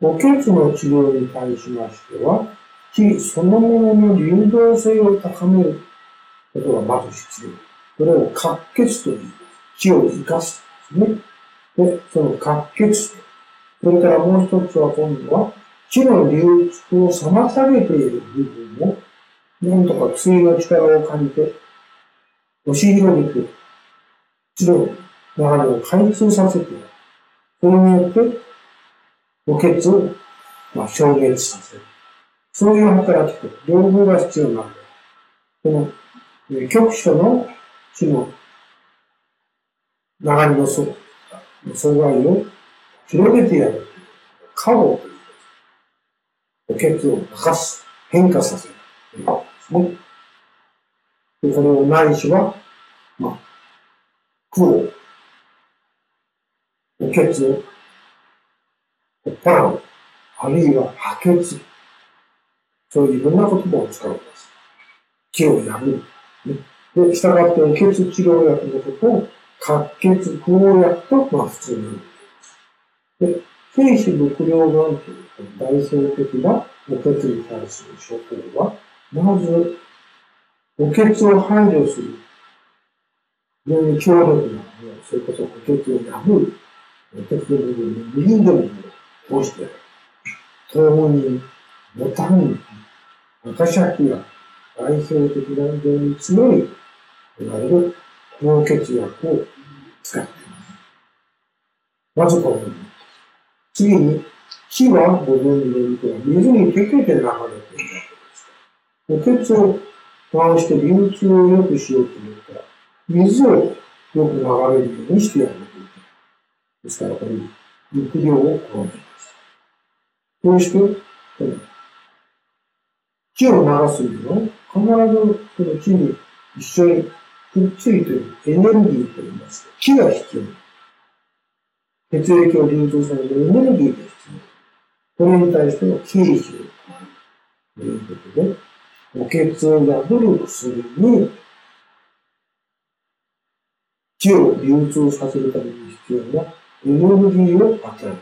おけつの治療に対しましては、気そのものの流動性を高めることがまず必要。それを活血と言います。気を生かすですね。で、その活血それからもう一つは今度は、気の流通を妨げている部分を、なんとか薬の力を借りて、押し広げて、血の流れを開通させて、それによって、おけつを、まあ、消滅させる。そういう働きと、両方が必要なんだ。この、局所の血の流れの阻害を広げてやる。過護という。おけつを溶かす。変化させる。ですね。で、この内視は、まあ、苦を、おけつを、取っ払う。あるいは破血。そういういろんな言葉を使うんです。気を破る。ね、で、従っておけつ治療薬のことを、活血不応薬と、まあ普通に言うんです。で、軽視無量眼という代表的なおけつに対する処方は、まず、おけつを排除する。非常に強力な、それこそおけつを破る。おけつの部分に右でも通して、糖に、ボタン、赤尺や代表的な非常に強い、いわゆる高血薬を使っています。まずこの。次に、火はご存知のように、水に溶けて流れているわけです。お血を回して流通を良くしようと思ったら、水をよく流れるようにしてやらなきゃいけない。ですから、これ、肉量を加えまこうして、木を流すには、必ずこの木に一緒にくっついているエネルギーといいますか、木が必要。血液を流通させるエネルギーが必要。これに対しての経費をということで、お血を破るに、気を流通させるために必要なエネルギーを与える。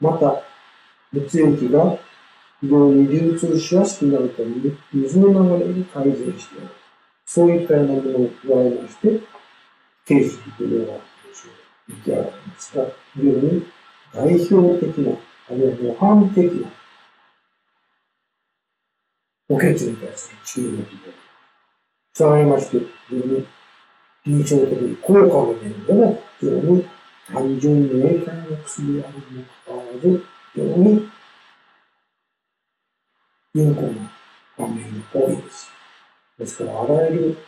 また、血液が非常に流通しやす。くなるために、水の流れを改善してやる。そういったようなものを加えまして、形式というのが出来上がります。が、非常に代表的な、あるいは模範的な、おけつに対す。る治療の従いまして、非常に臨床的に効果の面でも非常に単純に明快な薬であるにもかかわらず、非常に有効な場面が多いです。ですから、あらゆる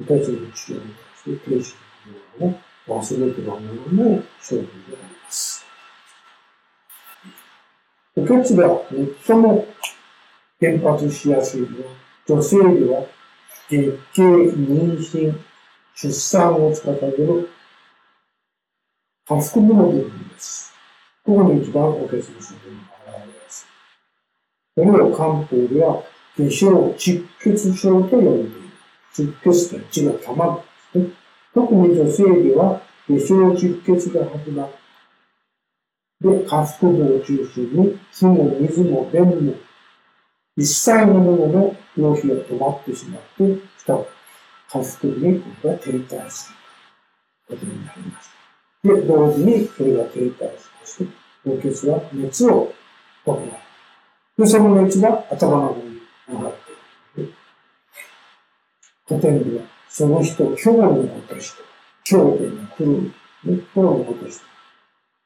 おけつの治療に対して、軽視の治療も忘れてはならない商品であります。おけつが最も原発しやすいのは、女性では月経、妊娠、出産を司る下腹部の部分です。ここに一番おけつの症状が現れます。これを漢方では、下症窒血症と呼ん。でいる。窒血と血が溜まるん。ですね。特に女性では、下症窒血が始まる。で、下腹部を中心に、火も水も便も、一切のものの病気が止まってしまって、下腹部にこれが停滞することになります。で、同時にそれが停滞しまして、高血は熱を行う。で、その熱が頭の方に上がっている。古典では、その人、今日のことして、狂言が来る、ね、心のことし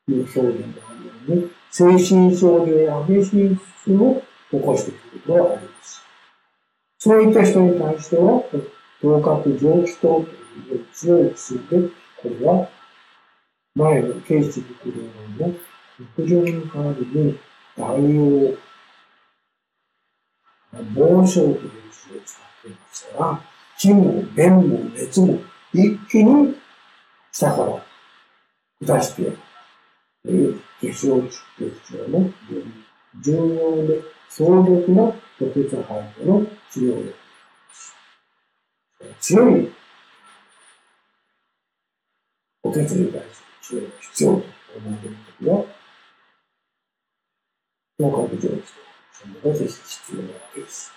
という表現があるように、精神症状や精神質を起こしてくることがあります。そういった人に対しては、同格蒸気糖という強い薬で、これは前の形質力量の陸上に代わりに、代用、猛暑という薬を使っていますから、血も便も熱も一気に下から出してやるという化粧出血症の重要で強力な特血排除の治療薬です。強いお血に対する治療が必要と思われるときは、合格条件というのがぜひ必要なわけです。